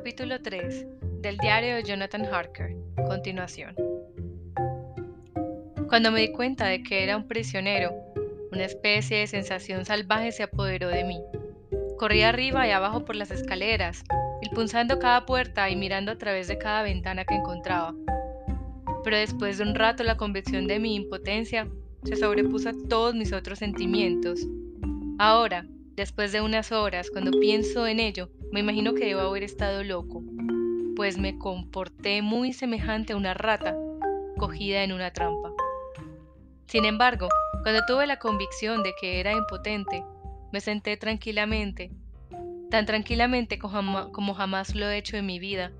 Capítulo 3 del diario de Jonathan Harker. Continuación. Cuando me di cuenta de que era un prisionero, una especie de sensación salvaje se apoderó de mí. Corrí arriba y abajo por las escaleras, impulsando cada puerta y mirando a través de cada ventana que encontraba. Pero después de un rato la convicción de mi impotencia se sobrepuso a todos mis otros sentimientos. Ahora, después de unas horas, cuando pienso en ello, me imagino que debo haber estado loco, pues me comporté muy semejante a una rata cogida en una trampa. Sin embargo, cuando tuve la convicción de que era impotente, me senté tranquilamente, tan tranquilamente como jamás lo he hecho en mi vida,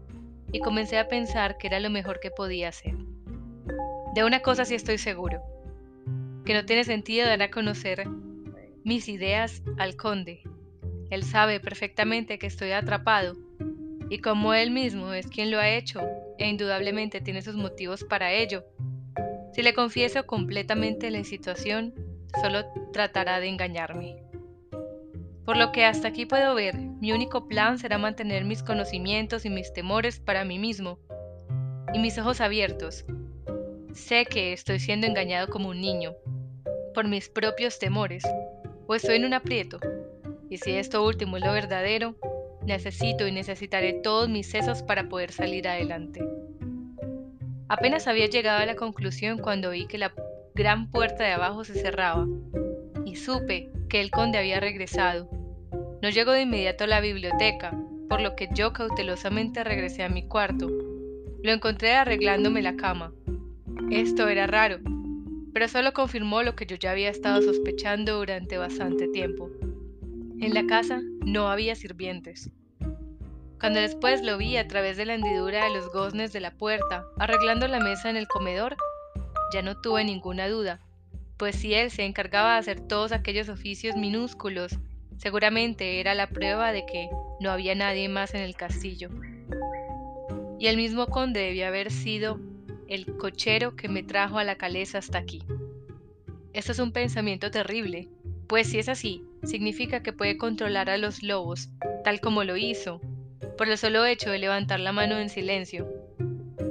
y comencé a pensar que era lo mejor que podía hacer. De una cosa sí estoy seguro, que no tiene sentido dar a conocer mis ideas al conde. Él sabe perfectamente que estoy atrapado, y como él mismo es quien lo ha hecho, e indudablemente tiene sus motivos para ello, si le confieso completamente la situación, solo tratará de engañarme. Por lo que hasta aquí puedo ver, mi único plan será mantener mis conocimientos y mis temores para mí mismo, y mis ojos abiertos. Sé que estoy siendo engañado como un niño, por mis propios temores, o estoy en un aprieto, y si esto último es lo verdadero, necesito y necesitaré todos mis sesos para poder salir adelante. Apenas había llegado a la conclusión cuando vi que la gran puerta de abajo se cerraba, y supe que el conde había regresado. No llegó de inmediato a la biblioteca, por lo que yo cautelosamente regresé a mi cuarto. Lo encontré arreglándome la cama. Esto era raro, pero solo confirmó lo que yo ya había estado sospechando durante bastante tiempo. En la casa no había sirvientes. Cuando después lo vi a través de la hendidura de los goznes de la puerta, arreglando la mesa en el comedor, ya no tuve ninguna duda, pues si él se encargaba de hacer todos aquellos oficios minúsculos, seguramente era la prueba de que no había nadie más en el castillo. Y el mismo conde debía haber sido el cochero que me trajo a la caleza hasta aquí. Esto es un pensamiento terrible, pues si es así, significa que puede controlar a los lobos, tal como lo hizo, por el solo hecho de levantar la mano en silencio.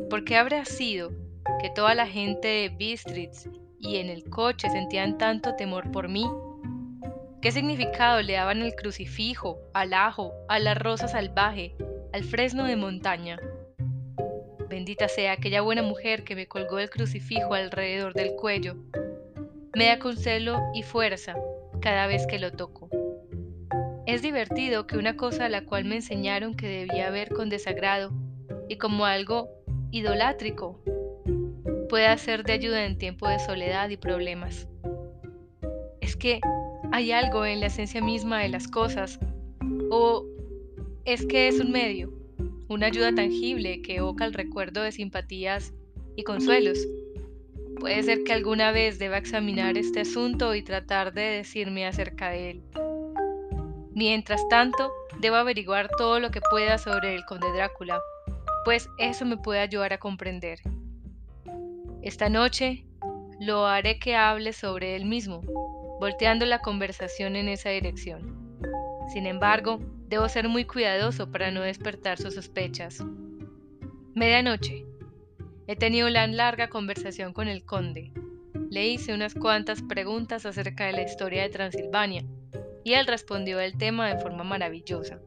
¿Por qué habrá sido que toda la gente de Bistritz y en el coche sentían tanto temor por mí? ¿Qué significado le daban al crucifijo, al ajo, a la rosa salvaje, al fresno de montaña? Bendita sea aquella buena mujer que me colgó el crucifijo alrededor del cuello. Me da consuelo y fuerza cada vez que lo toco. Es divertido que una cosa a la cual me enseñaron que debía ver con desagrado y como algo idolátrico pueda ser de ayuda en tiempo de soledad y problemas. Es que hay algo en la esencia misma de las cosas o es que es un medio, una ayuda tangible que evoca el recuerdo de simpatías y consuelos. Puede ser que alguna vez deba examinar este asunto y tratar de decirme acerca de él. Mientras tanto, debo averiguar todo lo que pueda sobre el conde Drácula, pues eso me puede ayudar a comprender. Esta noche lo haré que hable sobre él mismo, volteando la conversación en esa dirección. Sin embargo, debo ser muy cuidadoso para no despertar sus sospechas. Medianoche. He tenido una larga conversación con el conde. Le hice unas cuantas preguntas acerca de la historia de Transilvania y él respondió el tema de forma maravillosa.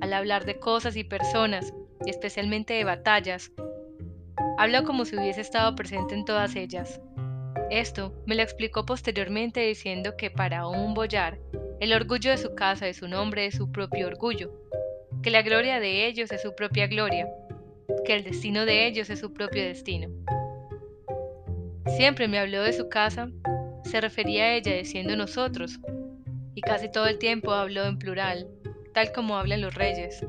Al hablar de cosas y personas, y especialmente de batallas, habló como si hubiese estado presente en todas ellas. Esto me lo explicó posteriormente diciendo que para un boyar, el orgullo de su casa y su nombre es su propio orgullo, que la gloria de ellos es su propia gloria, que el destino de ellos es su propio destino. Siempre me habló de su casa, se refería a ella diciendo nosotros, y casi todo el tiempo habló en plural, tal como hablan los reyes.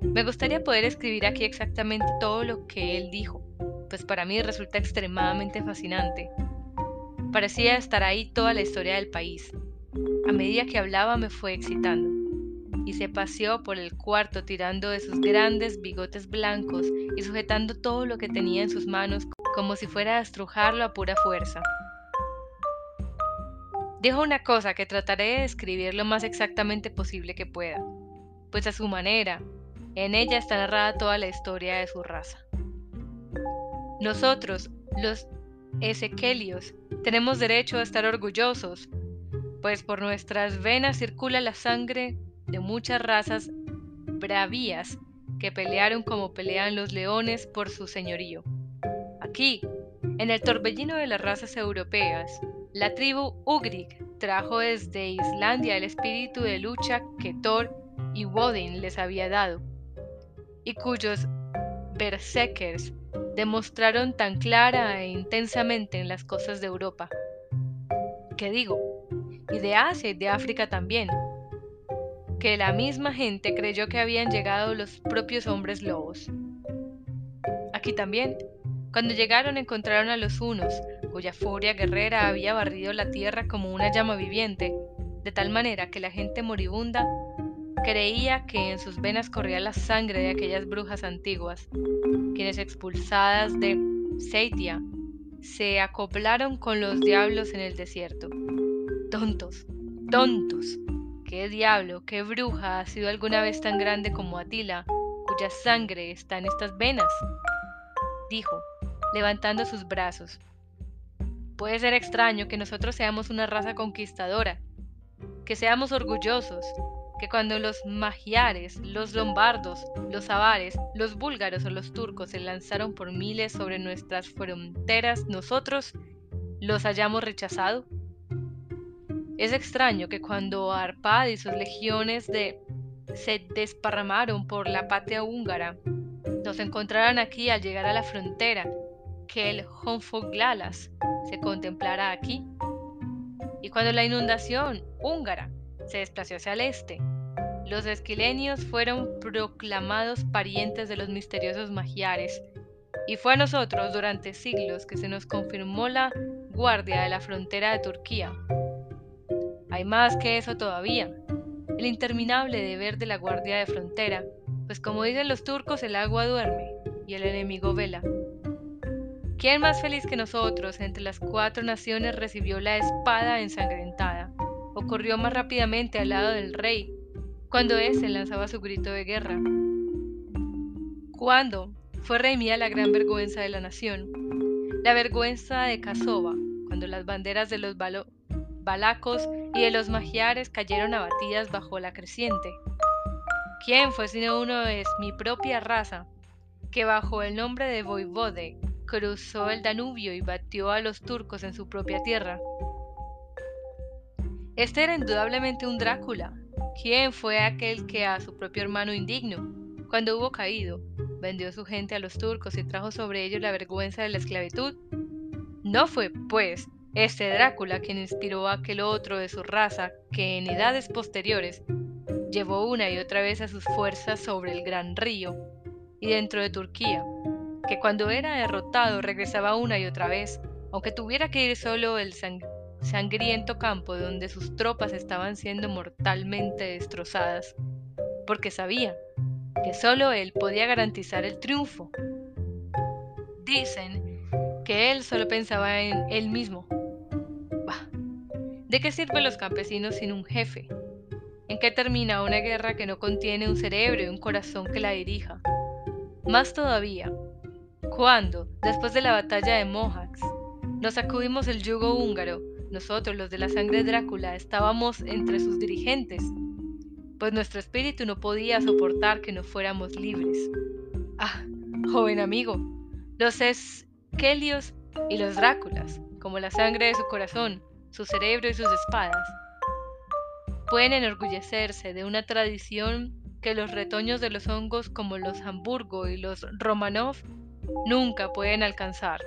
Me gustaría poder escribir aquí exactamente todo lo que él dijo, pues para mí resulta extremadamente fascinante. Parecía estar ahí toda la historia del país. A medida que hablaba me fue excitando, y se paseó por el cuarto tirando de sus grandes bigotes blancos y sujetando todo lo que tenía en sus manos como si fuera a estrujarlo a pura fuerza. Dijo una cosa que trataré de describir lo más exactamente posible que pueda, pues a su manera, En ella está narrada toda la historia de su raza. Nosotros, los Ezequelios, tenemos derecho a estar orgullosos, pues por nuestras venas circula la sangre de muchas razas bravías que pelearon como pelean los leones por su señorío. Aquí, en el torbellino de las razas europeas, la tribu Ugrik trajo desde Islandia el espíritu de lucha que Thor y Woden les había dado, y cuyos berserkers demostraron tan clara e intensamente en las costas de Europa. ¿Qué digo? Y de Asia y de África también, que la misma gente creyó que habían llegado los propios hombres lobos. Aquí también, cuando llegaron encontraron a los unos, cuya furia guerrera había barrido la tierra como una llama viviente, de tal manera que la gente moribunda creía que en sus venas corría la sangre de aquellas brujas antiguas, quienes expulsadas de Seitia se acoplaron con los diablos en el desierto. Tontos, tontos. ¿Qué diablo, qué bruja ha sido alguna vez tan grande como Atila, cuya sangre está en estas venas? Dijo, levantando sus brazos. Puede ser extraño que nosotros seamos una raza conquistadora, que seamos orgullosos, que cuando los magiares, los lombardos, los avares, los búlgaros o los turcos se lanzaron por miles sobre nuestras fronteras, nosotros los hayamos rechazado? Es extraño que cuando Arpad y sus legiones se desparramaron por la patria húngara, nos encontraran aquí al llegar a la frontera, que el Honfoglalas se contemplara aquí. Y cuando la inundación húngara se desplazó hacia el este, los esquilenios fueron proclamados parientes de los misteriosos magiares, y fue a nosotros durante siglos que se nos confirmó la guardia de la frontera de Turquía. Hay más que eso todavía, el interminable deber de la guardia de frontera, pues como dicen los turcos el agua duerme y el enemigo vela. ¿Quién más feliz que nosotros entre las cuatro naciones recibió la espada ensangrentada? O corrió más rápidamente al lado del rey cuando éste lanzaba su grito de guerra. Cuando fue remía la gran vergüenza de la nación, la vergüenza de Casova, cuando las banderas de los balacos y de los magiares cayeron abatidas bajo la creciente. ¿Quién fue sino uno de mi propia raza, que bajo el nombre de Voivode cruzó el Danubio y batió a los turcos en su propia tierra? Este era indudablemente un Drácula, ¿Quién fue aquel que a su propio hermano indigno, cuando hubo caído, vendió su gente a los turcos y trajo sobre ellos la vergüenza de la esclavitud? No fue, pues, este Drácula quien inspiró a aquel otro de su raza que en edades posteriores llevó una y otra vez a sus fuerzas sobre el gran río y dentro de Turquía, que cuando era derrotado regresaba una y otra vez, aunque tuviera que ir solo el sang sangriento campo donde sus tropas estaban siendo mortalmente destrozadas, porque sabía que solo él podía garantizar el triunfo. Dicen que él solo pensaba en él mismo. ¿De qué sirven los campesinos sin un jefe? ¿En qué termina una guerra que no contiene un cerebro y un corazón que la dirija? Más todavía, cuando, después de la batalla de Mohacs, nos sacudimos el yugo húngaro nosotros, los de la sangre Drácula, estábamos entre sus dirigentes, pues nuestro espíritu no podía soportar que no fuéramos libres. Ah, joven amigo, los Esquelios y los Dráculas, como la sangre de su corazón, su cerebro y sus espadas, pueden enorgullecerse de una tradición que los retoños de los hongos como los Hamburgo y los Romanov nunca pueden alcanzar.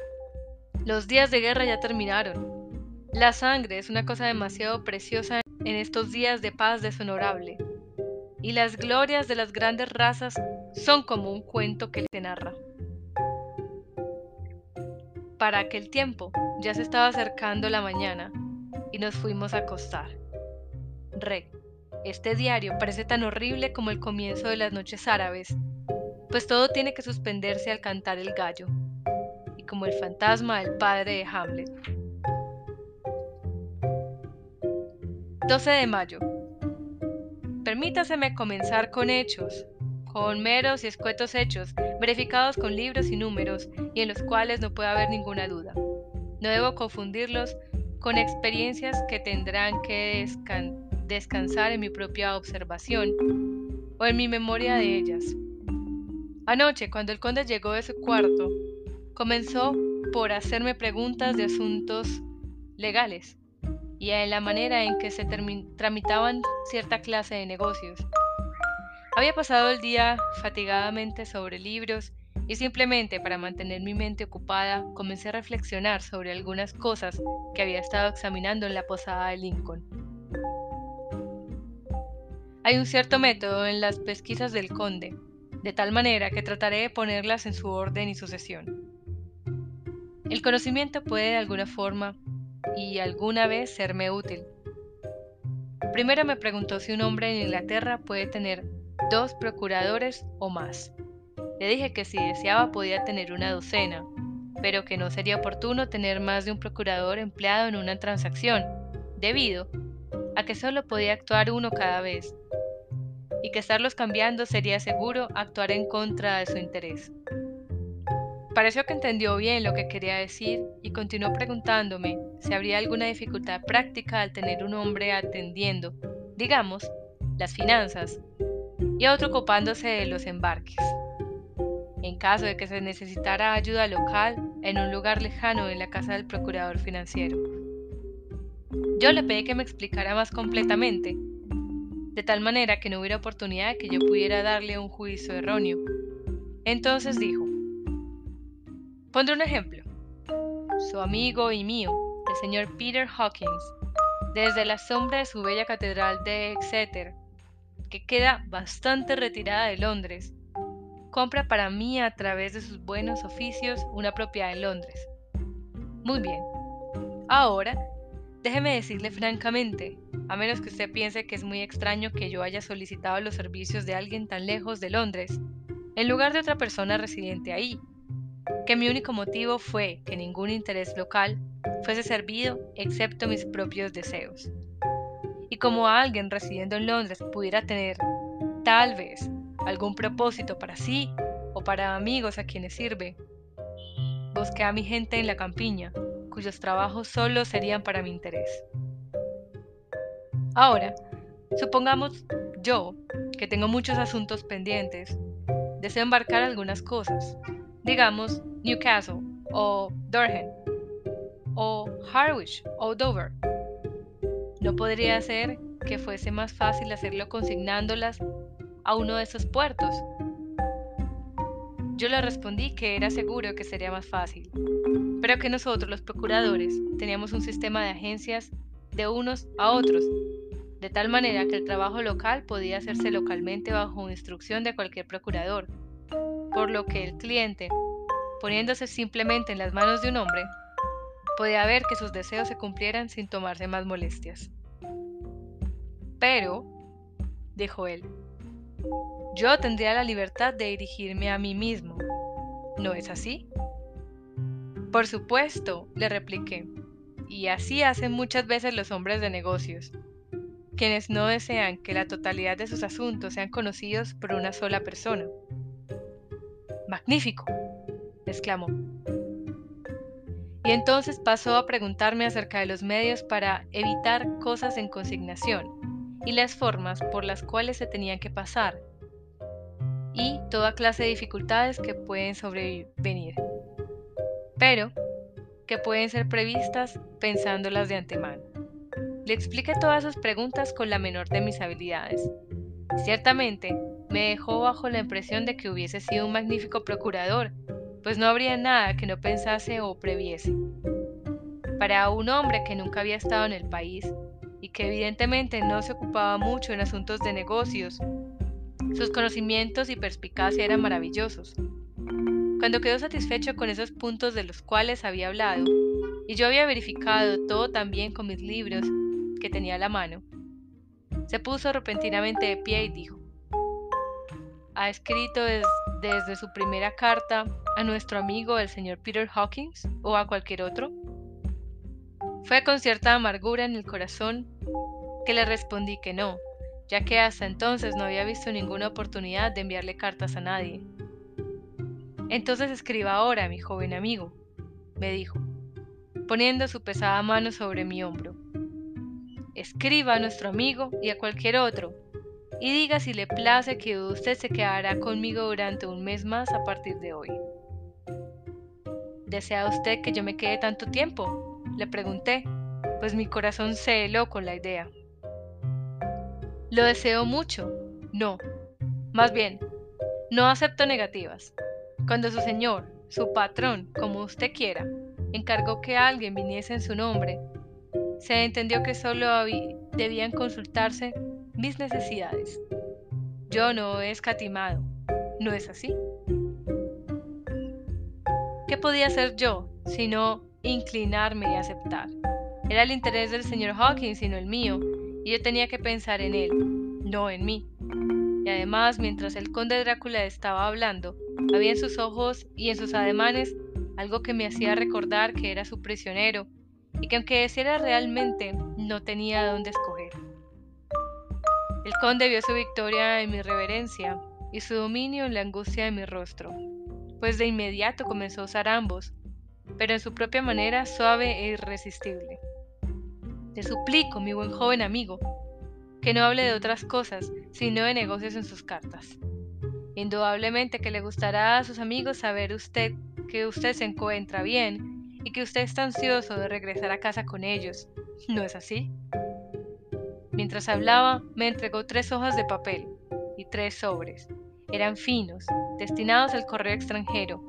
Los días de guerra ya terminaron, la sangre es una cosa demasiado preciosa en estos días de paz deshonorable, y las glorias de las grandes razas son como un cuento que se narra. Para aquel tiempo ya se estaba acercando la mañana y nos fuimos a acostar. Rey, este diario parece tan horrible como el comienzo de las noches árabes, pues todo tiene que suspenderse al cantar el gallo, y como el fantasma del padre de Hamlet. 12 de mayo. Permítaseme comenzar con hechos, con meros y escuetos hechos, verificados con libros y números, y en los cuales no puede haber ninguna duda. No debo confundirlos con experiencias que tendrán que descansar en mi propia observación o en mi memoria de ellas. Anoche, cuando el conde llegó de su cuarto, comenzó por hacerme preguntas de asuntos legales y en la manera en que se tramitaban cierta clase de negocios. Había pasado el día fatigadamente sobre libros y simplemente para mantener mi mente ocupada comencé a reflexionar sobre algunas cosas que había estado examinando en la posada de Lincoln. Hay un cierto método en las pesquisas del conde, de tal manera que trataré de ponerlas en su orden y sucesión. El conocimiento puede de alguna forma y alguna vez serme útil. Primero me preguntó si un hombre en Inglaterra puede tener dos procuradores o más. Le dije que si deseaba podía tener una docena, pero que no sería oportuno tener más de un procurador empleado en una transacción, debido a que solo podía actuar uno cada vez, y que estarlos cambiando sería seguro actuar en contra de su interés. Pareció que entendió bien lo que quería decir y continuó preguntándome si habría alguna dificultad práctica al tener un hombre atendiendo, digamos, las finanzas, y otro ocupándose de los embarques. En caso de que se necesitara ayuda local en un lugar lejano en la casa del procurador financiero. Yo le pedí que me explicara más completamente de tal manera que no hubiera oportunidad de que yo pudiera darle un juicio erróneo. Entonces dijo, pondré un ejemplo. Su amigo y mío, el señor Peter Hawkins, desde la sombra de su bella catedral de Exeter, que queda bastante retirada de Londres, compra para mí a través de sus buenos oficios una propiedad en Londres. Muy bien. Ahora, déjeme decirle francamente, a menos que usted piense que es muy extraño que yo haya solicitado los servicios de alguien tan lejos de Londres, en lugar de otra persona residente ahí, que mi único motivo fue que ningún interés local fuese servido excepto mis propios deseos. Y como alguien residiendo en Londres pudiera tener, tal vez, algún propósito para sí o para amigos a quienes sirve, busqué a mi gente en la campiña, cuyos trabajos solo serían para mi interés. Ahora, supongamos yo, que tengo muchos asuntos pendientes, deseo embarcar algunas cosas, digamos Newcastle o Durham o Harwich o Dover. ¿No podría ser que fuese más fácil hacerlo consignándolas a uno de esos puertos? Yo le respondí que era seguro que sería más fácil, pero que nosotros los procuradores teníamos un sistema de agencias de unos a otros de tal manera que el trabajo local podía hacerse localmente bajo instrucción de cualquier procurador, por lo que el cliente, poniéndose simplemente en las manos de un hombre, podía ver que sus deseos se cumplieran sin tomarse más molestias. Pero, dijo él, yo tendría la libertad de dirigirme a mí mismo. ¿No es así? Por supuesto, le repliqué, y así hacen muchas veces los hombres de negocios quienes no desean que la totalidad de sus asuntos sean conocidos por una sola persona. Magnífico, exclamó. Y entonces pasó a preguntarme acerca de los medios para evitar cosas en consignación y las formas por las cuales se tenían que pasar y toda clase de dificultades que pueden sobrevenir, pero que pueden ser previstas pensándolas de antemano. Le expliqué todas sus preguntas con la menor de mis habilidades. Ciertamente, me dejó bajo la impresión de que hubiese sido un magnífico procurador, pues no habría nada que no pensase o previese. Para un hombre que nunca había estado en el país y que evidentemente no se ocupaba mucho en asuntos de negocios, sus conocimientos y perspicacia eran maravillosos. Cuando quedó satisfecho con esos puntos de los cuales había hablado, y yo había verificado todo también con mis libros que tenía a la mano. Se puso repentinamente de pie y dijo, ¿ha escrito desde su primera carta a nuestro amigo el señor Peter Hawkins o a cualquier otro? Fue con cierta amargura en el corazón que le respondí que no, ya que hasta entonces no había visto ninguna oportunidad de enviarle cartas a nadie. Entonces escriba ahora, mi joven amigo, me dijo, poniendo su pesada mano sobre mi hombro. Escriba a nuestro amigo y a cualquier otro, y diga si le place que usted se quedará conmigo durante un mes más a partir de hoy. ¿Desea usted que yo me quede tanto tiempo? Le pregunté, pues mi corazón se heló con la idea. ¿Lo deseo mucho? No. Más bien, no acepto negativas. Cuando su señor, su patrón, como usted quiera, encargó que alguien viniese en su nombre, se entendió que solo debían consultarse mis necesidades. Yo no he escatimado, ¿no es así? ¿Qué podía hacer yo sino inclinarme y aceptar? Era el interés del señor Hawkins sino el mío, y yo tenía que pensar en él, no en mí. Y además, mientras el conde Drácula estaba hablando, había en sus ojos y en sus ademanes algo que me hacía recordar que era su prisionero y que aunque deciera realmente, no tenía dónde escoger. El conde vio su victoria en mi reverencia y su dominio en la angustia de mi rostro, pues de inmediato comenzó a usar ambos, pero en su propia manera suave e irresistible. Te suplico, mi buen joven amigo, que no hable de otras cosas, sino de negocios en sus cartas. Indudablemente que le gustará a sus amigos saber usted que usted se encuentra bien y que usted está ansioso de regresar a casa con ellos. ¿No es así? Mientras hablaba, me entregó tres hojas de papel y tres sobres. Eran finos, destinados al correo extranjero,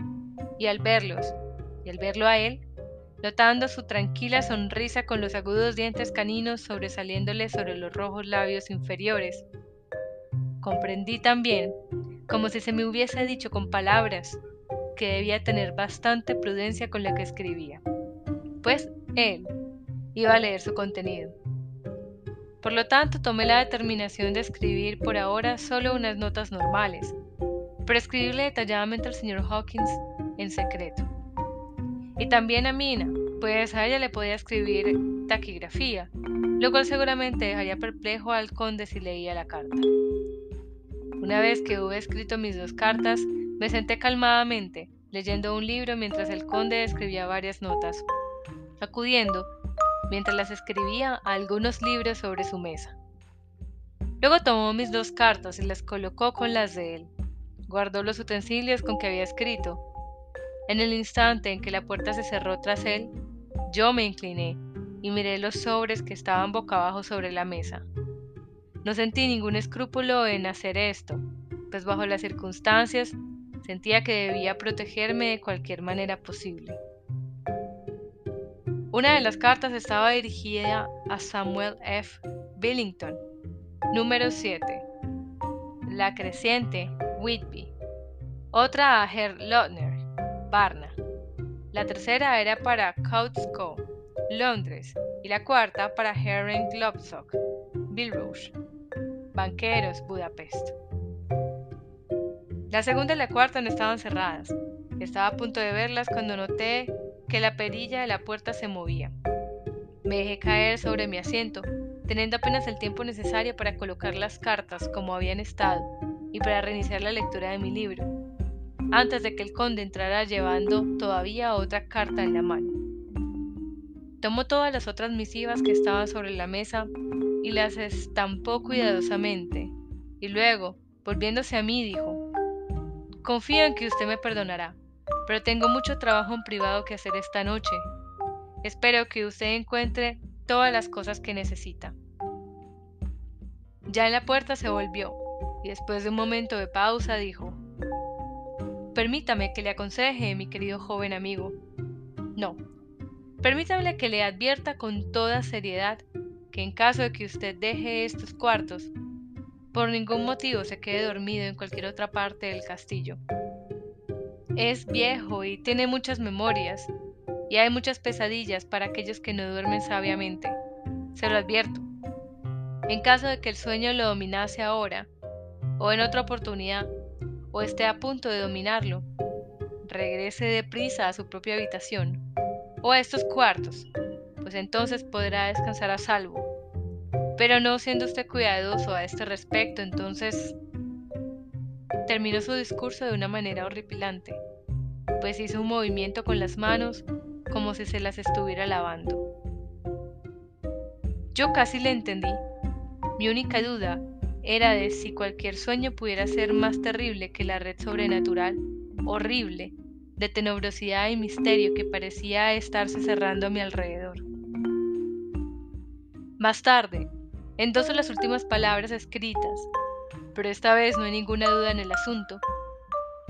y al verlos, y al verlo a él, notando su tranquila sonrisa con los agudos dientes caninos sobresaliéndole sobre los rojos labios inferiores, comprendí también como si se me hubiese dicho con palabras que debía tener bastante prudencia con lo que escribía, pues él iba a leer su contenido. Por lo tanto, tomé la determinación de escribir por ahora solo unas notas normales, pero escribirle detalladamente al señor Hawkins en secreto. Y también a Mina, pues a ella le podía escribir taquigrafía, lo cual seguramente dejaría perplejo al conde si leía la carta. Una vez que hube escrito mis dos cartas, me senté calmadamente, leyendo un libro mientras el conde escribía varias notas, acudiendo, mientras las escribía, a algunos libros sobre su mesa. Luego tomó mis dos cartas y las colocó con las de él. Guardó los utensilios con que había escrito. En el instante en que la puerta se cerró tras él, yo me incliné y miré los sobres que estaban boca abajo sobre la mesa. No sentí ningún escrúpulo en hacer esto, pues bajo las circunstancias sentía que debía protegerme de cualquier manera posible. Una de las cartas estaba dirigida a Samuel F. Billington, número 7, La Creciente, Whitby. Otra a Herr Lotner, Varna. La tercera era para Couttsco, Londres, y la cuarta para Herring Globsock, Bilrouge. Banqueros, Budapest. La segunda y la cuarta no estaban cerradas. Estaba a punto de verlas cuando noté que la perilla de la puerta se movía. Me dejé caer sobre mi asiento, teniendo apenas el tiempo necesario para colocar las cartas como habían estado y para reiniciar la lectura de mi libro, antes de que el conde entrara llevando todavía otra carta en la mano. Tomó todas las otras misivas que estaban sobre la mesa y las estampó cuidadosamente, y luego, volviéndose a mí, dijo, Confío en que usted me perdonará, pero tengo mucho trabajo en privado que hacer esta noche. Espero que usted encuentre todas las cosas que necesita. Ya en la puerta se volvió, y después de un momento de pausa dijo, Permítame que le aconseje, mi querido joven amigo. No, permítame que le advierta con toda seriedad en caso de que usted deje estos cuartos, por ningún motivo se quede dormido en cualquier otra parte del castillo. Es viejo y tiene muchas memorias, y hay muchas pesadillas para aquellos que no duermen sabiamente. Se lo advierto. En caso de que el sueño lo dominase ahora, o en otra oportunidad, o esté a punto de dominarlo, regrese deprisa a su propia habitación, o a estos cuartos, pues entonces podrá descansar a salvo Pero no siendo usted cuidadoso a este respecto, entonces terminó su discurso de una manera horripilante, pues hizo un movimiento con las manos como si se las estuviera lavando. Yo casi le entendí. Mi única duda era de si cualquier sueño pudiera ser más terrible que la red sobrenatural, horrible, de tenebrosidad y misterio que parecía estarse cerrando a mi alrededor. Más tarde, endoso las últimas palabras escritas, pero esta vez no hay ninguna duda en el asunto.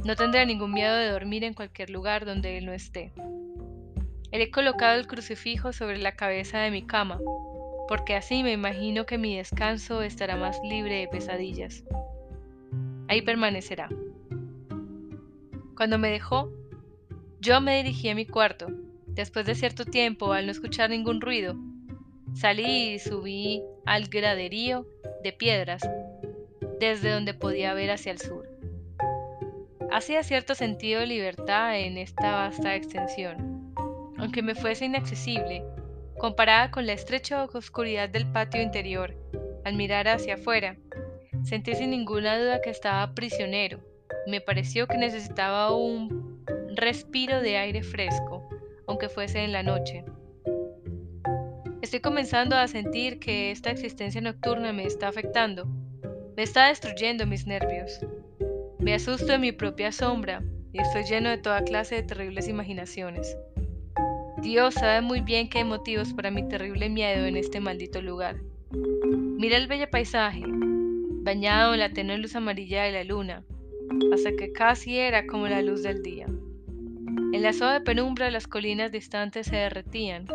No tendré ningún miedo de dormir en cualquier lugar donde él no esté. He colocado el crucifijo sobre la cabeza de mi cama, porque así me imagino que mi descanso estará más libre de pesadillas. Ahí permanecerá. Cuando me dejó, yo me dirigí a mi cuarto. Después de cierto tiempo, al no escuchar ningún ruido, salí y subí al graderío de piedras, desde donde podía ver hacia el sur. Hacía cierto sentido de libertad en esta vasta extensión, aunque me fuese inaccesible comparada con la estrecha oscuridad del patio interior, al mirar hacia afuera, sentí sin ninguna duda que estaba prisionero. Me pareció que necesitaba un respiro de aire fresco, aunque fuese en la noche. Estoy comenzando a sentir que esta existencia nocturna me está afectando, me está destruyendo mis nervios. Me asusto de mi propia sombra y estoy lleno de toda clase de terribles imaginaciones. Dios sabe muy bien que hay motivos para mi terrible miedo en este maldito lugar. Mira el bello paisaje, bañado en la tenue luz amarilla de la luna, hasta que casi era como la luz del día. En la suave penumbra las colinas distantes se derretían,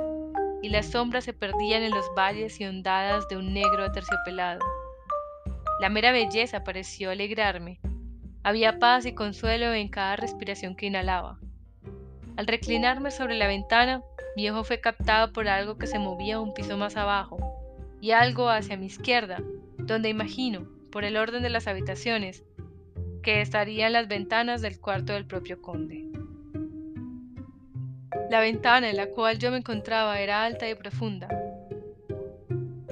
y las sombras se perdían en los valles y ondadas de un negro aterciopelado. La mera belleza pareció alegrarme. Había paz y consuelo en cada respiración que inhalaba. Al reclinarme sobre la ventana, mi ojo fue captado por algo que se movía un piso más abajo y algo hacia mi izquierda, donde imagino, por el orden de las habitaciones, que estarían las ventanas del cuarto del propio conde. La ventana en la cual yo me encontraba era alta y profunda,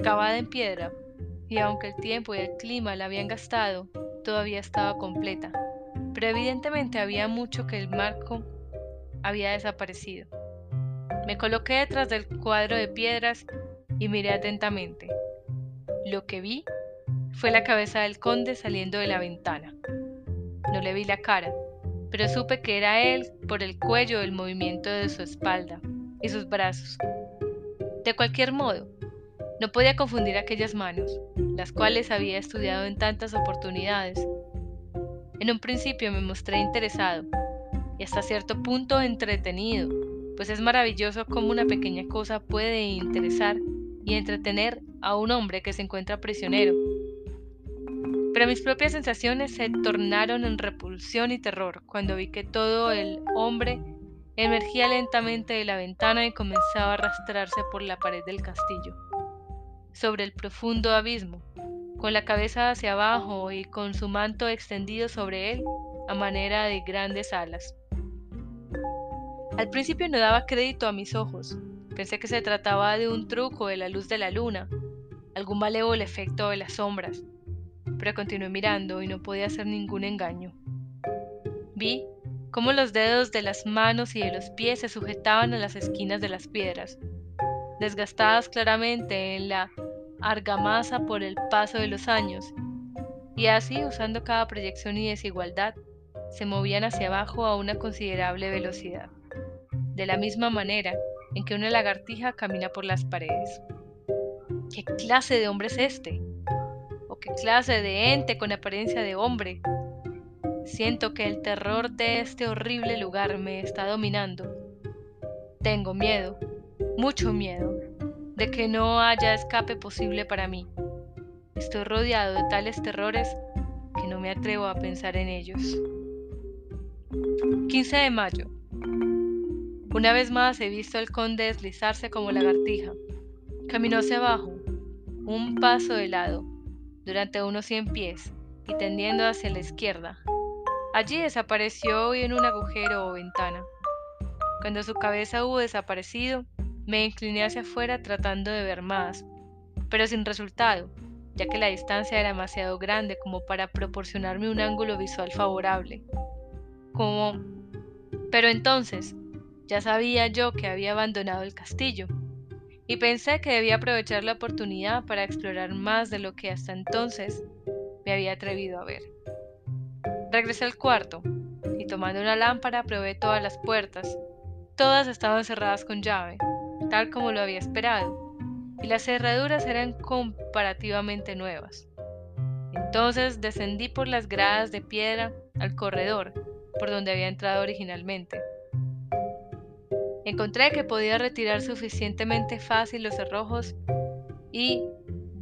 cavada en piedra, y aunque el tiempo y el clima la habían gastado, todavía estaba completa. Pero evidentemente había mucho que el marco había desaparecido. Me coloqué detrás del cuadro de piedras y miré atentamente. Lo que vi fue la cabeza del conde saliendo de la ventana. No le vi la cara, pero supe que era él por el cuello del movimiento de su espalda y sus brazos. De cualquier modo, no podía confundir aquellas manos, las cuales había estudiado en tantas oportunidades. En un principio me mostré interesado, y hasta cierto punto entretenido, pues es maravilloso cómo una pequeña cosa puede interesar y entretener a un hombre que se encuentra prisionero. Pero mis propias sensaciones se tornaron en repulsión y terror cuando vi que todo el hombre emergía lentamente de la ventana y comenzaba a arrastrarse por la pared del castillo, sobre el profundo abismo, con la cabeza hacia abajo y con su manto extendido sobre él a manera de grandes alas. Al principio no daba crédito a mis ojos. Pensé que se trataba de un truco de la luz de la luna, algún malévolo efecto de las sombras, pero continué mirando y no podía hacer ningún engaño. Vi cómo los dedos de las manos y de los pies se sujetaban a las esquinas de las piedras, desgastadas claramente en la argamasa por el paso de los años, y así usando cada proyección y desigualdad, se movían hacia abajo a una considerable velocidad de la misma manera en que una lagartija camina por las paredes. ¿Qué clase de hombre es este? ¿O qué clase de ente con apariencia de hombre? Siento que el terror de este horrible lugar me está dominando. Tengo miedo, mucho miedo, de que no haya escape posible para mí. Estoy rodeado de tales terrores que no me atrevo a pensar en ellos. 15 de mayo. Una vez más he visto al conde deslizarse como lagartija. Caminó hacia abajo, un paso de lado, durante unos cien pies, y tendiendo hacia la izquierda. Allí desapareció en un agujero o ventana. Cuando su cabeza hubo desaparecido, me incliné hacia afuera tratando de ver más, pero sin resultado, ya que la distancia era demasiado grande como para proporcionarme un ángulo visual favorable. Como... Pero entonces, ya sabía yo que había abandonado el castillo, y pensé que debía aprovechar la oportunidad para explorar más de lo que hasta entonces me había atrevido a ver. Regresé al cuarto, y tomando una lámpara probé todas las puertas. Todas estaban cerradas con llave, tal como lo había esperado, y las cerraduras eran comparativamente nuevas. Entonces descendí por las gradas de piedra al corredor, por donde había entrado originalmente. Encontré que podía retirar suficientemente fácil los cerrojos y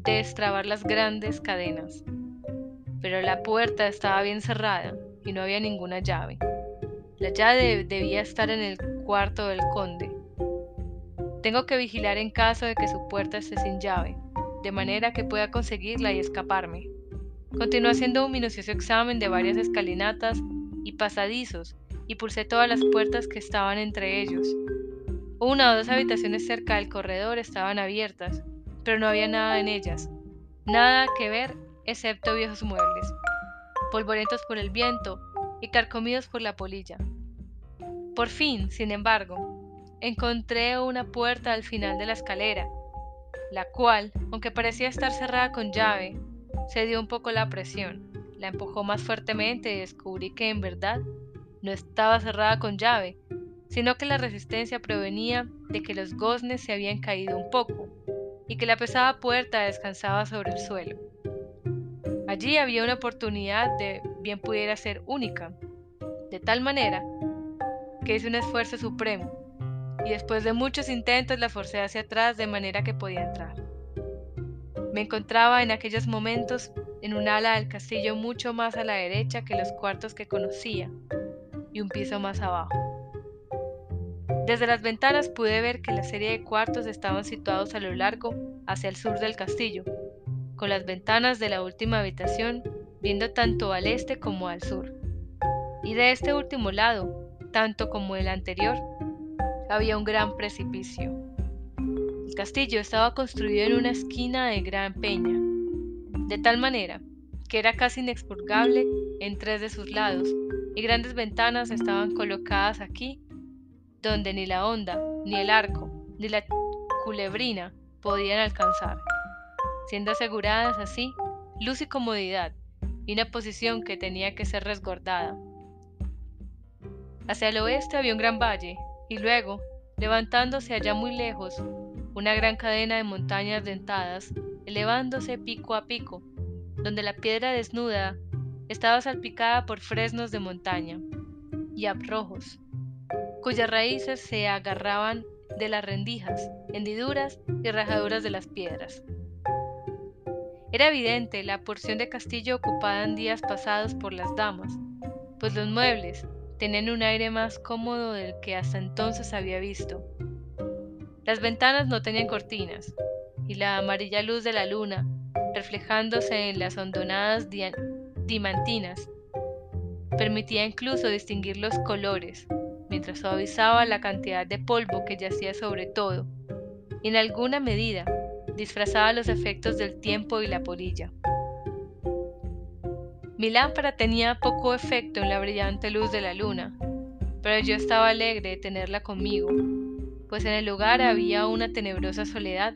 destrabar las grandes cadenas, pero la puerta estaba bien cerrada y no había ninguna llave. La llave debía estar en el cuarto del conde. Tengo que vigilar en caso de que su puerta esté sin llave, de manera que pueda conseguirla y escaparme. Continué haciendo un minucioso examen de varias escalinatas y pasadizos y pulsé todas las puertas que estaban entre ellos. Una o dos habitaciones cerca del corredor estaban abiertas, pero no había nada en ellas, nada que ver excepto viejos muebles polvorentos por el viento y carcomidos por la polilla. Por fin, sin embargo, encontré una puerta al final de la escalera, la cual, aunque parecía estar cerrada con llave, se dio un poco la presión. La empujó más fuertemente y descubrí que en verdad no estaba cerrada con llave, sino que la resistencia provenía de que los goznes se habían caído un poco y que la pesada puerta descansaba sobre el suelo. Allí había una oportunidad de bien pudiera ser única, de tal manera que hice un esfuerzo supremo y después de muchos intentos la forcé hacia atrás de manera que podía entrar. Me encontraba en aquellos momentos en un ala del castillo mucho más a la derecha que los cuartos que conocía y un piso más abajo. Desde las ventanas pude ver que la serie de cuartos estaban situados a lo largo hacia el sur del castillo, con las ventanas de la última habitación viendo tanto al este como al sur. Y de este último lado, tanto como el anterior, había un gran precipicio. El castillo estaba construido en una esquina de gran peña, de tal manera que era casi inexpurgable en tres de sus lados, y grandes ventanas estaban colocadas aquí, donde ni la onda, ni el arco, ni la culebrina podían alcanzar siendo aseguradas así luz y comodidad, y una posición que tenía que ser resguardada. Hacia el oeste había un gran valle, y luego, levantándose allá muy lejos, una gran cadena de montañas dentadas, elevándose pico a pico, donde la piedra desnuda estaba salpicada por fresnos de montaña y abrojos, cuyas raíces se agarraban de las rendijas, hendiduras y rajaduras de las piedras. Era evidente la porción de castillo ocupada en días pasados por las damas, pues los muebles tenían un aire más cómodo del que hasta entonces había visto. Las ventanas no tenían cortinas, y la amarilla luz de la luna, reflejándose en las hondonadas diamantinas, permitía incluso distinguir los colores, mientras suavizaba la cantidad de polvo que yacía sobre todo, y en alguna medida disfrazaba los efectos del tiempo y la polilla. Mi lámpara tenía poco efecto en la brillante luz de la luna, pero yo estaba alegre de tenerla conmigo, pues en el lugar había una tenebrosa soledad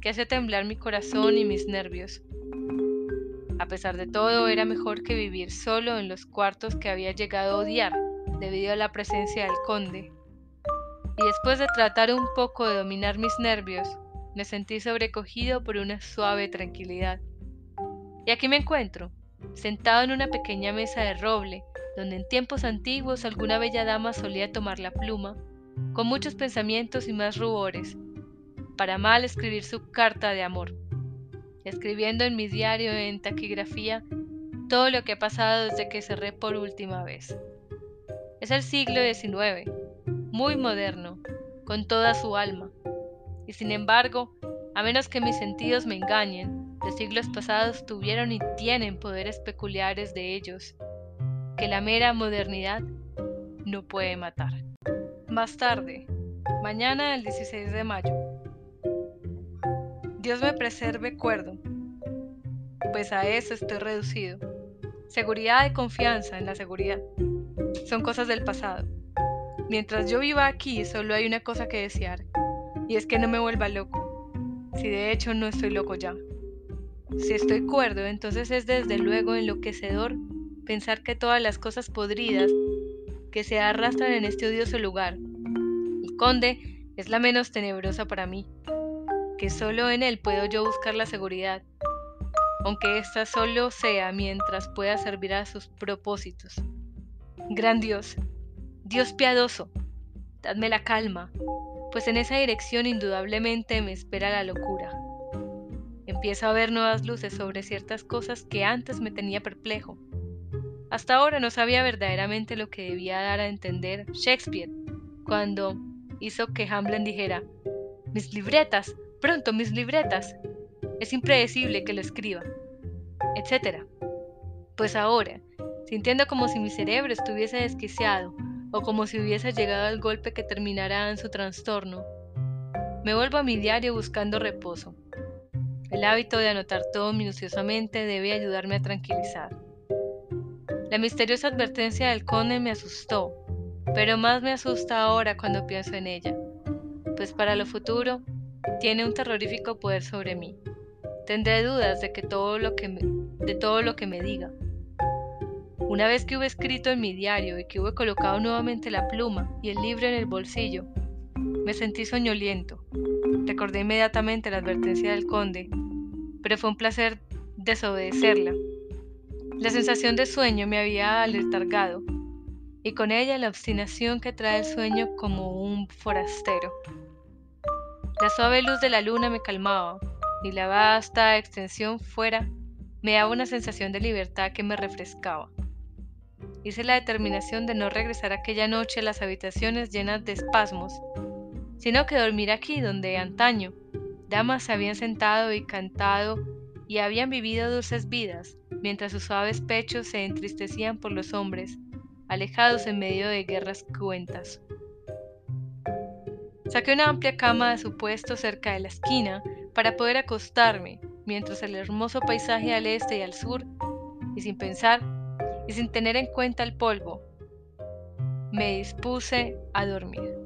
que hace temblar mi corazón y mis nervios. A pesar de todo, era mejor que vivir solo en los cuartos que había llegado a odiar debido a la presencia del conde. Y después de tratar un poco de dominar mis nervios, me sentí sobrecogido por una suave tranquilidad. Y aquí me encuentro, sentado en una pequeña mesa de roble, donde en tiempos antiguos alguna bella dama solía tomar la pluma, con muchos pensamientos y más rubores, para mal escribir su carta de amor, escribiendo en mi diario en taquigrafía todo lo que ha pasado desde que cerré por última vez. Es el siglo XIX, muy moderno, con toda su alma, y sin embargo, a menos que mis sentidos me engañen, los siglos pasados tuvieron y tienen poderes peculiares de ellos, que la mera modernidad no puede matar. Más tarde, mañana el 16 de mayo. Dios me preserve cuerdo, pues a eso estoy reducido. Seguridad y confianza en la seguridad son cosas del pasado. Mientras yo viva aquí, solo hay una cosa que desear, y es que no me vuelva loco, si de hecho no estoy loco ya. Si estoy cuerdo, entonces es desde luego enloquecedor pensar que todas las cosas podridas que se arrastran en este odioso lugar, el conde es la menos tenebrosa para mí, que solo en él puedo yo buscar la seguridad, aunque ésta solo sea mientras pueda servir a sus propósitos. Gran Dios, Dios piadoso, dadme la calma, pues en esa dirección indudablemente me espera la locura. Empiezo a ver nuevas luces sobre ciertas cosas que antes me tenía perplejo. Hasta ahora no sabía verdaderamente lo que debía dar a entender Shakespeare cuando hizo que Hamlet dijera, mis libretas, pronto mis libretas. Es impredecible que lo escriba, etc. Pues ahora, sintiendo como si mi cerebro estuviese desquiciado o como si hubiese llegado al golpe que terminará en su trastorno, me vuelvo a mi diario buscando reposo. El hábito de anotar todo minuciosamente debe ayudarme a tranquilizar. La misteriosa advertencia del conde me asustó, pero más me asusta ahora cuando pienso en ella, pues para lo futuro tiene un terrorífico poder sobre mí. Tendré dudas de, que todo lo que de todo lo que me diga. Una vez que hube escrito en mi diario y que hube colocado nuevamente la pluma y el libro en el bolsillo, me sentí soñoliento. Recordé inmediatamente la advertencia del conde pero fue un placer desobedecerla. La sensación de sueño me había aletargado, y con ella la obstinación que trae el sueño como un forastero. La suave luz de la luna me calmaba, y la vasta extensión fuera me daba una sensación de libertad que me refrescaba. Hice la determinación de no regresar aquella noche a las habitaciones llenas de espasmos, sino que dormir aquí donde antaño damas se habían sentado y cantado y habían vivido dulces vidas, mientras sus suaves pechos se entristecían por los hombres, alejados en medio de guerras cruentas. Saqué una amplia cama de su puesto cerca de la esquina para poder acostarme, mientras el hermoso paisaje al este y al sur, y sin pensar, y sin tener en cuenta el polvo, me dispuse a dormir.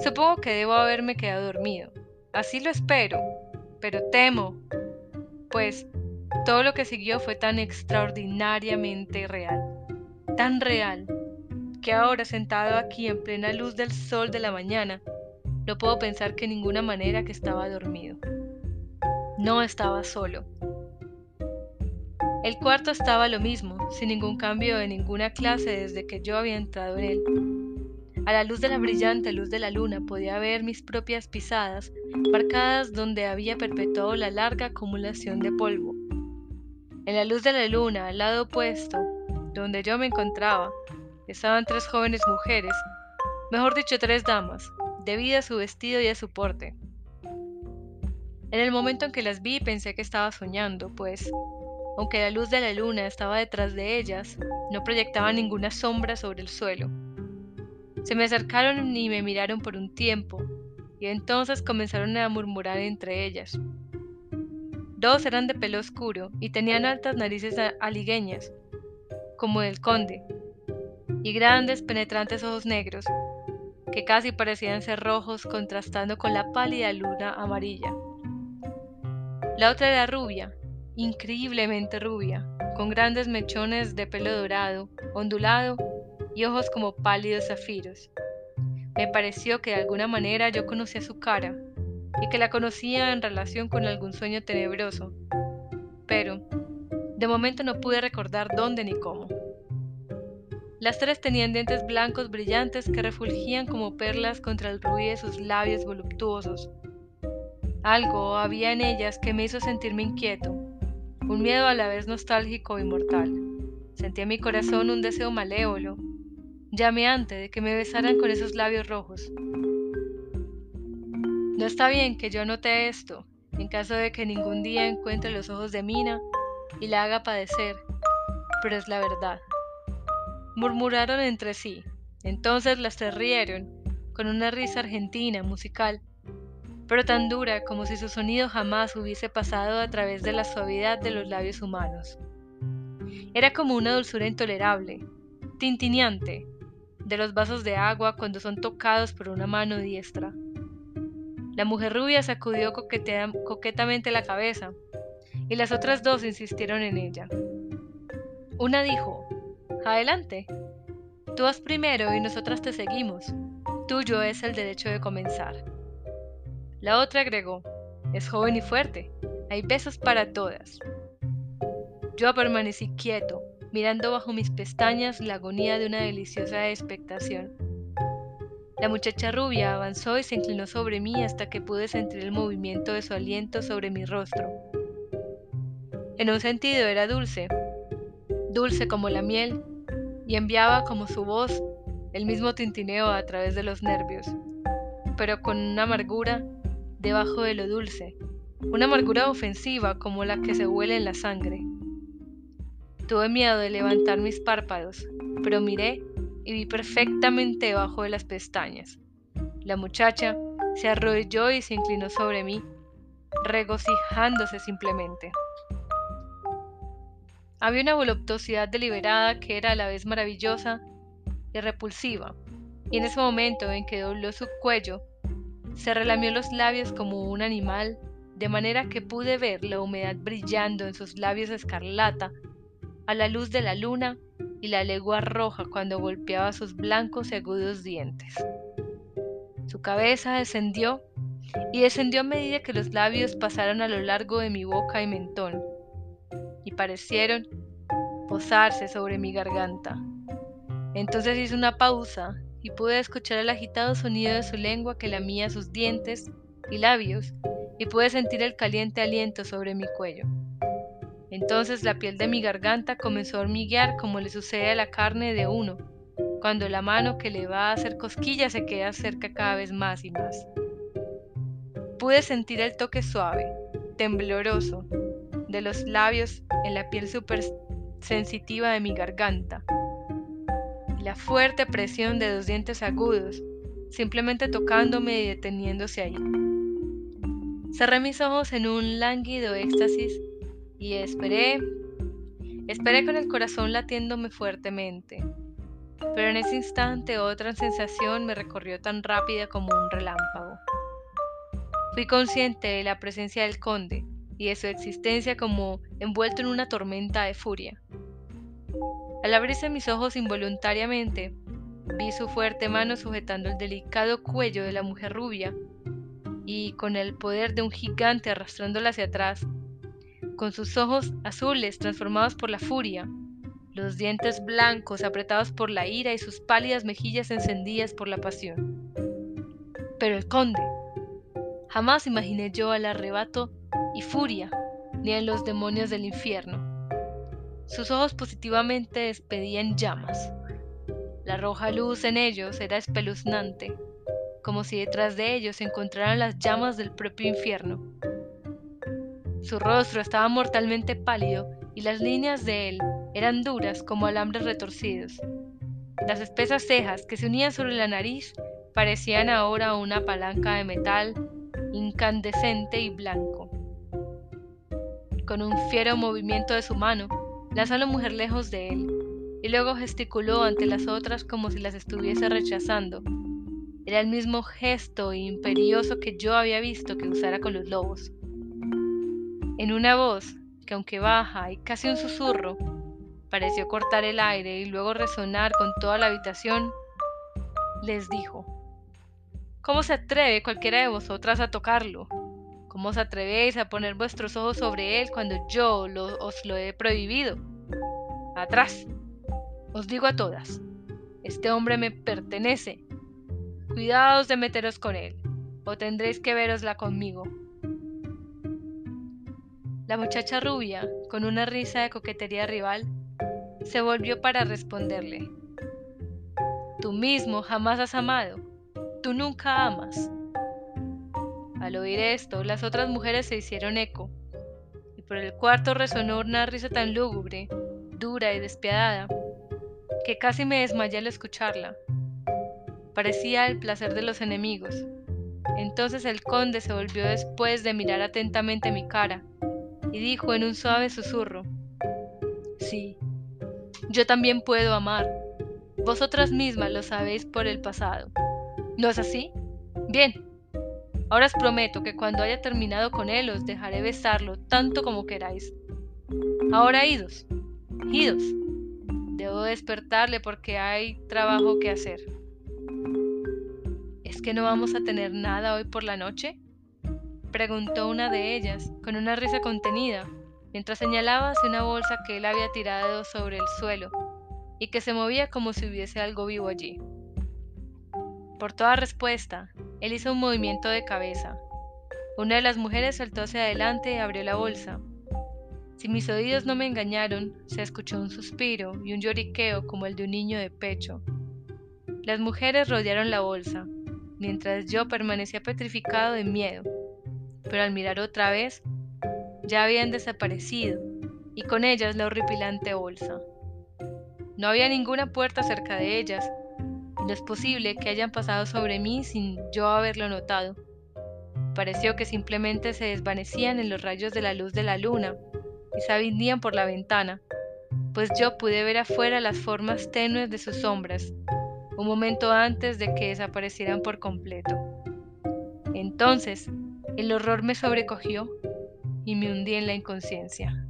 Supongo que debo haberme quedado dormido, Así lo espero, pero temo, pues todo lo que siguió fue tan extraordinariamente real, tan real, que ahora sentado aquí en plena luz del sol de la mañana, no puedo pensar que ninguna manera que estaba dormido. No estaba solo. El cuarto estaba lo mismo, sin ningún cambio de ninguna clase desde que yo había entrado en él. A la luz de la brillante luz de la luna podía ver mis propias pisadas, marcadas donde había perpetuado la larga acumulación de polvo. En la luz de la luna, al lado opuesto, donde yo me encontraba, estaban tres jóvenes mujeres, mejor dicho tres damas, debido a su vestido y a su porte. En el momento en que las vi pensé que estaba soñando, pues, aunque la luz de la luna estaba detrás de ellas, no proyectaba ninguna sombra sobre el suelo. Se me acercaron y me miraron por un tiempo, y entonces comenzaron a murmurar entre ellas. Dos eran de pelo oscuro y tenían altas narices aligueñas, como el conde, y grandes penetrantes ojos negros, que casi parecían ser rojos contrastando con la pálida luna amarilla. La otra era rubia, increíblemente rubia, con grandes mechones de pelo dorado, ondulado y ojos como pálidos zafiros. Me pareció que de alguna manera yo conocía su cara y que la conocía en relación con algún sueño tenebroso, pero de momento no pude recordar dónde ni cómo. Las tres tenían dientes blancos brillantes que refulgían como perlas contra el rubí de sus labios voluptuosos. Algo había en ellas que me hizo sentirme inquieto, un miedo a la vez nostálgico y mortal. Sentí en mi corazón un deseo malévolo, llameante de que me besaran con esos labios rojos. No está bien que yo note esto, en caso de que ningún día encuentre los ojos de Mina y la haga padecer, pero es la verdad. Murmuraron entre sí, entonces las tres rieron, con una risa argentina, musical, pero tan dura como si su sonido jamás hubiese pasado a través de la suavidad de los labios humanos. Era como una dulzura intolerable, tintineante, de los vasos de agua cuando son tocados por una mano diestra. La mujer rubia sacudió coquetamente la cabeza, y las otras dos insistieron en ella. Una dijo, Adelante, tú vas primero y nosotras te seguimos. Tuyo es el derecho de comenzar. La otra agregó, Es joven y fuerte, hay besos para todas. Yo permanecí quieto, mirando bajo mis pestañas la agonía de una deliciosa expectación. La muchacha rubia avanzó y se inclinó sobre mí hasta que pude sentir el movimiento de su aliento sobre mi rostro. En un sentido era dulce, dulce como la miel, y enviaba como su voz el mismo tintineo a través de los nervios, pero con una amargura debajo de lo dulce, una amargura ofensiva como la que se huele en la sangre. Tuve miedo de levantar mis párpados, pero miré y vi perfectamente debajo de las pestañas. La muchacha se arrodilló y se inclinó sobre mí, regocijándose simplemente. Había una voluptuosidad deliberada que era a la vez maravillosa y repulsiva, y en ese momento en que dobló su cuello, se relamió los labios como un animal, de manera que pude ver la humedad brillando en sus labios escarlata a la luz de la luna y la legua roja cuando golpeaba sus blancos y agudos dientes. Su cabeza descendió y descendió a medida que los labios pasaron a lo largo de mi boca y mentón parecieron posarse sobre mi garganta. Entonces hizo una pausa y pude escuchar el agitado sonido de su lengua que lamía sus dientes y labios y pude sentir el caliente aliento sobre mi cuello. Entonces la piel de mi garganta comenzó a hormiguear como le sucede a la carne de uno, cuando la mano que le va a hacer cosquillas se queda cerca cada vez más y más. Pude sentir el toque suave, tembloroso, de los labios en la piel super sensitiva de mi garganta, la fuerte presión de dos dientes agudos, simplemente tocándome y deteniéndose ahí. Cerré mis ojos en un lánguido éxtasis y esperé, esperé con el corazón latiéndome fuertemente. Pero en ese instante otra sensación me recorrió tan rápida como un relámpago. Fui consciente de la presencia del conde y de su existencia como envuelto en una tormenta de furia. Al abrirse mis ojos involuntariamente, vi su fuerte mano sujetando el delicado cuello de la mujer rubia y, con el poder de un gigante arrastrándola hacia atrás, con sus ojos azules transformados por la furia, los dientes blancos apretados por la ira y sus pálidas mejillas encendidas por la pasión. Pero el conde, jamás imaginé yo al arrebato y furia, ni en los demonios del infierno. Sus ojos positivamente despedían llamas. La roja luz en ellos era espeluznante, como si detrás de ellos se encontraran las llamas del propio infierno. Su rostro estaba mortalmente pálido y las líneas de él eran duras como alambres retorcidos. Las espesas cejas que se unían sobre la nariz parecían ahora una palanca de metal incandescente y blanco. Con un fiero movimiento de su mano, lanzó a la mujer lejos de él, y luego gesticuló ante las otras como si las estuviese rechazando. Era el mismo gesto imperioso que yo había visto que usara con los lobos. En una voz que aunque baja y casi un susurro, pareció cortar el aire y luego resonar con toda la habitación, les dijo, ¿Cómo se atreve cualquiera de vosotras a tocarlo? ¿Cómo os atrevéis a poner vuestros ojos sobre él cuando yo os lo he prohibido? Atrás. Os digo a todas, este hombre me pertenece. Cuidaos de meteros con él, o tendréis que verosla conmigo. La muchacha rubia, con una risa de coquetería rival, se volvió para responderle. Tú mismo jamás has amado, tú nunca amas. Al oír esto, las otras mujeres se hicieron eco, y por el cuarto resonó una risa tan lúgubre, dura y despiadada, que casi me desmayé al escucharla. Parecía el placer de los enemigos, Entonces el conde se volvió después de mirar atentamente mi cara y dijo en un suave susurro, Sí, yo también puedo amar. Vosotras mismas lo sabéis por el pasado. ¿No es así? Bien. Ahora os prometo que cuando haya terminado con él os dejaré besarlo tanto como queráis. Ahora idos, idos. Debo despertarle porque hay trabajo que hacer. ¿Es que no vamos a tener nada hoy por la noche? Preguntó una de ellas, con una risa contenida, mientras señalaba hacia una bolsa que él había tirado sobre el suelo y que se movía como si hubiese algo vivo allí. Por toda respuesta, él hizo un movimiento de cabeza. Una de las mujeres saltó hacia adelante y abrió la bolsa. Si mis oídos no me engañaron, se escuchó un suspiro y un lloriqueo como el de un niño de pecho. Las mujeres rodearon la bolsa, mientras yo permanecía petrificado de miedo, pero al mirar otra vez, ya habían desaparecido, y con ellas la horripilante bolsa. No había ninguna puerta cerca de ellas, no es posible que hayan pasado sobre mí sin yo haberlo notado. Pareció que simplemente se desvanecían en los rayos de la luz de la luna y se abindían por la ventana, pues yo pude ver afuera las formas tenues de sus sombras, un momento antes de que desaparecieran por completo. Entonces, el horror me sobrecogió y me hundí en la inconsciencia.